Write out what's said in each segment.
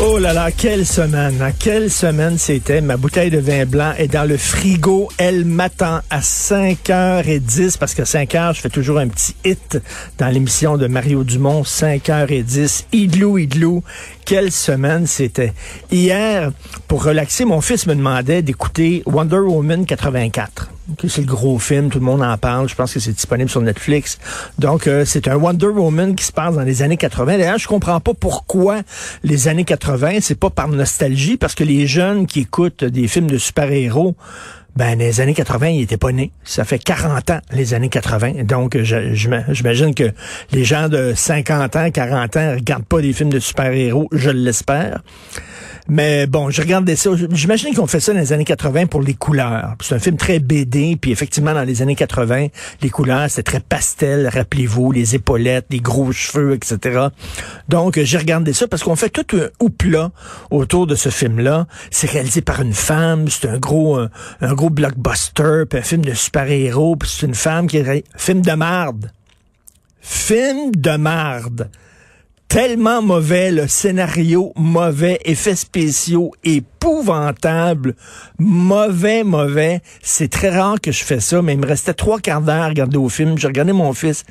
Oh là là, quelle semaine, hein? quelle semaine c'était. Ma bouteille de vin blanc est dans le frigo. Elle m'attend à 5h10 parce que 5h, je fais toujours un petit hit dans l'émission de Mario Dumont, 5h10. Idlou, idlou. Quelle semaine c'était. Hier, pour relaxer, mon fils me demandait d'écouter Wonder Woman 84. C'est le gros film, tout le monde en parle. Je pense que c'est disponible sur Netflix. Donc, euh, c'est un Wonder Woman qui se passe dans les années 80. D'ailleurs, je comprends pas pourquoi les années 80. C'est pas par nostalgie, parce que les jeunes qui écoutent des films de super-héros, ben, les années 80, ils étaient pas nés. Ça fait 40 ans, les années 80. Donc, j'imagine que les gens de 50 ans, 40 ans regardent pas des films de super-héros, je l'espère. Mais bon, je regardais ça. J'imagine qu'on fait ça dans les années 80 pour les couleurs. C'est un film très BD, puis effectivement, dans les années 80, les couleurs, c'était très pastel, rappelez-vous, les épaulettes, les gros cheveux, etc. Donc, j'ai regardé ça parce qu'on fait tout un houpla autour de ce film-là. C'est réalisé par une femme, c'est un gros, un, un gros blockbuster, puis un film de super-héros, puis c'est une femme qui est... Film de marde. Film de marde tellement mauvais, le scénario mauvais, effets spéciaux épouvantables, mauvais, mauvais. C'est très rare que je fais ça, mais il me restait trois quarts d'heure à regarder au film. J'ai regardé mon fils.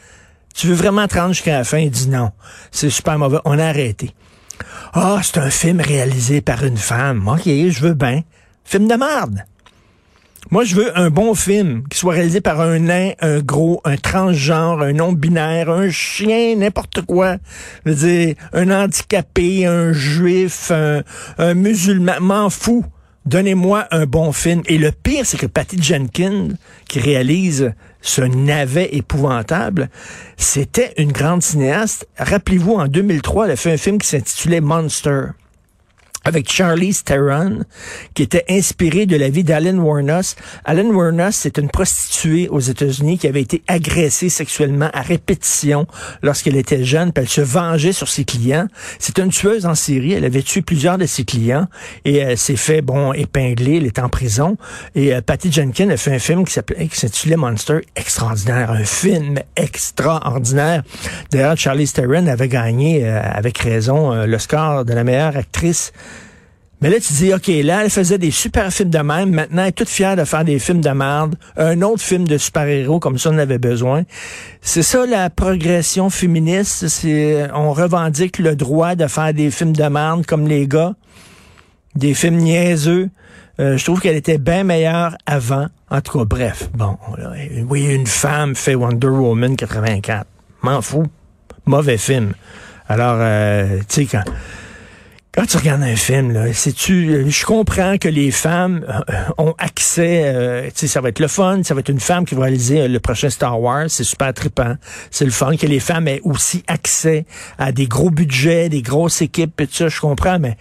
Tu veux vraiment te jusqu'à la fin? Il dit non. C'est super mauvais. On a arrêté. Ah, c'est un film réalisé par une femme. OK, je veux bien. Film de merde. Moi, je veux un bon film qui soit réalisé par un nain, un gros, un transgenre, un non-binaire, un chien, n'importe quoi. Je veux dire, un handicapé, un juif, un, musulman, m'en fous. Donnez-moi un bon film. Et le pire, c'est que Patty Jenkins, qui réalise ce navet épouvantable, c'était une grande cinéaste. Rappelez-vous, en 2003, elle a fait un film qui s'intitulait Monster avec Charlize Theron, qui était inspiré de la vie d'Alan Warnos. Alan Warnos, c'est une prostituée aux États-Unis qui avait été agressée sexuellement à répétition lorsqu'elle était jeune, puis elle se vengeait sur ses clients. C'est une tueuse en série, elle avait tué plusieurs de ses clients et elle s'est fait, bon, épingler, elle est en prison. Et euh, Patty Jenkins a fait un film qui s'intitulait Monster, extraordinaire, un film extraordinaire. D'ailleurs, Charlize Theron avait gagné, euh, avec raison, euh, le score de la meilleure actrice mais là, tu dis, OK, là, elle faisait des super films de même. Maintenant, elle est toute fière de faire des films de merde. Un autre film de super-héros, comme ça, on avait besoin. C'est ça, la progression féministe. C'est, on revendique le droit de faire des films de merde comme les gars. Des films niaiseux. Euh, je trouve qu'elle était bien meilleure avant. En tout cas, bref. Bon, oui, une femme fait Wonder Woman 84. M'en fous. Mauvais film. Alors, euh, tu sais, quand... Quand tu regardes un film, là, sais-tu, je comprends que les femmes euh, ont accès, euh, tu sais, ça va être le fun, ça va être une femme qui va réaliser euh, le prochain Star Wars, c'est super trippant, c'est le fun que les femmes aient aussi accès à des gros budgets, des grosses équipes, et tout ça, je comprends, mais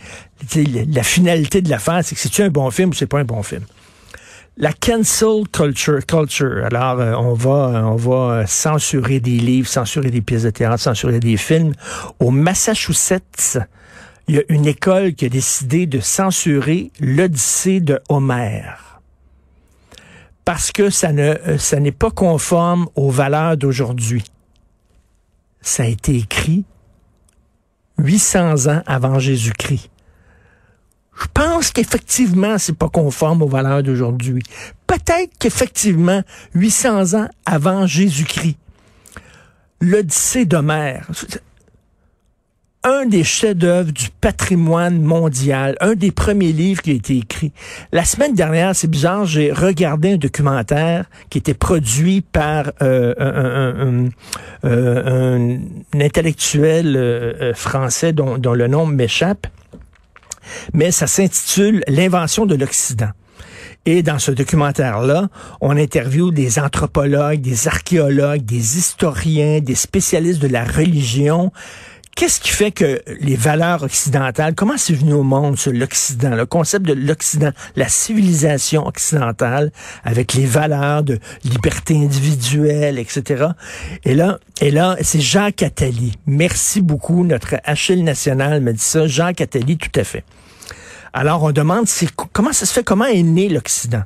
tu la finalité de l'affaire, c'est que c'est-tu un bon film ou c'est pas un bon film? La cancel culture, culture. Alors, euh, on va, on va euh, censurer des livres, censurer des pièces de théâtre, censurer des films. Au Massachusetts, il y a une école qui a décidé de censurer l'Odyssée de Homère. Parce que ça euh, n'est pas conforme aux valeurs d'aujourd'hui. Ça a été écrit 800 ans avant Jésus-Christ. Je pense qu'effectivement, c'est pas conforme aux valeurs d'aujourd'hui. Peut-être qu'effectivement, 800 ans avant Jésus-Christ, l'Odyssée d'Homère un des chefs-d'œuvre du patrimoine mondial, un des premiers livres qui a été écrit. La semaine dernière, c'est bizarre, j'ai regardé un documentaire qui était produit par euh, un, euh, intellectuel euh, français dont, dont le nom m'échappe, mais ça s'intitule L'invention de l'Occident. Et dans ce documentaire-là, on interviewe des anthropologues, des archéologues, des historiens, des spécialistes de la religion, Qu'est-ce qui fait que les valeurs occidentales, comment c'est venu au monde, l'Occident, le concept de l'Occident, la civilisation occidentale, avec les valeurs de liberté individuelle, etc. Et là, et là, c'est Jacques Attali. Merci beaucoup, notre Achille national me dit ça. Jacques Attali, tout à fait. Alors, on demande comment ça se fait, comment est né l'Occident?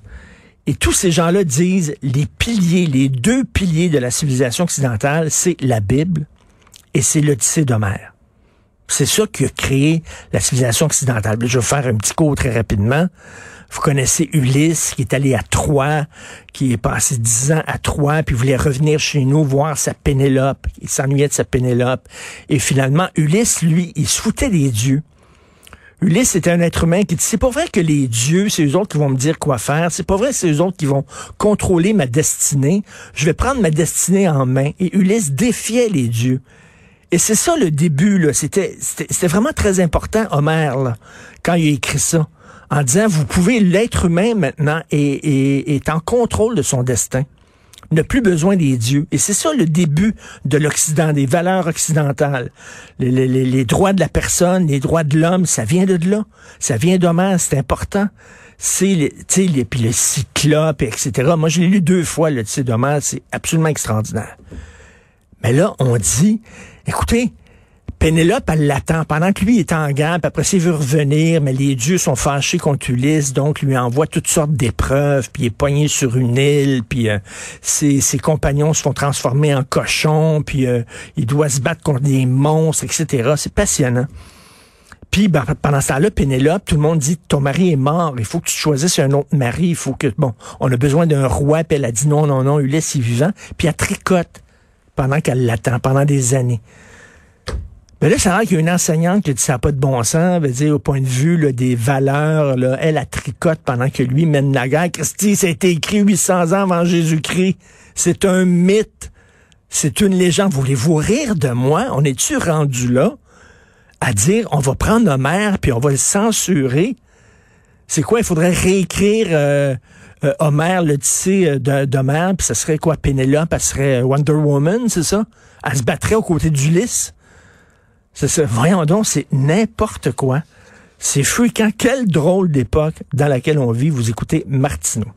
Et tous ces gens-là disent les piliers, les deux piliers de la civilisation occidentale, c'est la Bible et c'est l'Odyssée d'Homère. C'est ça qui a créé la civilisation occidentale. Je vais faire un petit cours très rapidement. Vous connaissez Ulysse qui est allé à Troie, qui est passé dix ans à Troie, puis voulait revenir chez nous voir sa Pénélope. Il s'ennuyait de sa Pénélope. Et finalement, Ulysse, lui, il se foutait des dieux. Ulysse était un être humain qui dit, c'est pas vrai que les dieux, c'est eux autres qui vont me dire quoi faire. C'est pas vrai que c'est eux autres qui vont contrôler ma destinée. Je vais prendre ma destinée en main. Et Ulysse défiait les dieux. Et c'est ça le début. C'était, vraiment très important, Homère, là, quand il a écrit ça. En disant, vous pouvez, l'être humain maintenant est, est, en contrôle de son destin. N'a plus besoin des dieux. Et c'est ça le début de l'Occident, des valeurs occidentales. Les, les, les, droits de la personne, les droits de l'homme, ça vient de là. Ça vient d'Homère, c'est important c'est sais puis le cyclope etc moi je l'ai lu deux fois le sais d'Homère c'est absolument extraordinaire mais là on dit Écoutez, Pénélope, elle l'attend pendant que lui est en guerre, après il veut revenir, mais les dieux sont fâchés contre Ulysse, donc lui envoie toutes sortes d'épreuves, puis il est poigné sur une île, puis euh, ses, compagnons se font transformer en cochons, puis euh, il doit se battre contre des monstres, etc. C'est passionnant. Puis ben, pendant ce temps-là, Pénélope, tout le monde dit ton mari est mort, il faut que tu choisisses un autre mari, il faut que bon, on a besoin d'un roi, puis elle a dit non, non, non, Ulysse est vivant, puis elle tricote pendant qu'elle l'attend, pendant des années. Mais là, ça a l'air qu'il y a une enseignante qui dit ça n'a pas de bon sens, veut dire au point de vue des valeurs, là, elle a tricote pendant que lui mène la guerre. Christy, ça a été écrit 800 ans avant Jésus-Christ. C'est un mythe. C'est une légende. Voulez-vous rire de moi? On est-tu rendu là à dire on va prendre Homère puis on va le censurer? C'est quoi? Il faudrait réécrire euh, Homer, le tissé euh, d'Homer, puis ça serait quoi? Pénélope, elle serait Wonder Woman, c'est ça? Elle se battrait aux côtés d'Ulysse? C'est ça. Voyons donc, c'est n'importe quoi. C'est fréquent. Quelle drôle d'époque dans laquelle on vit. Vous écoutez Martineau.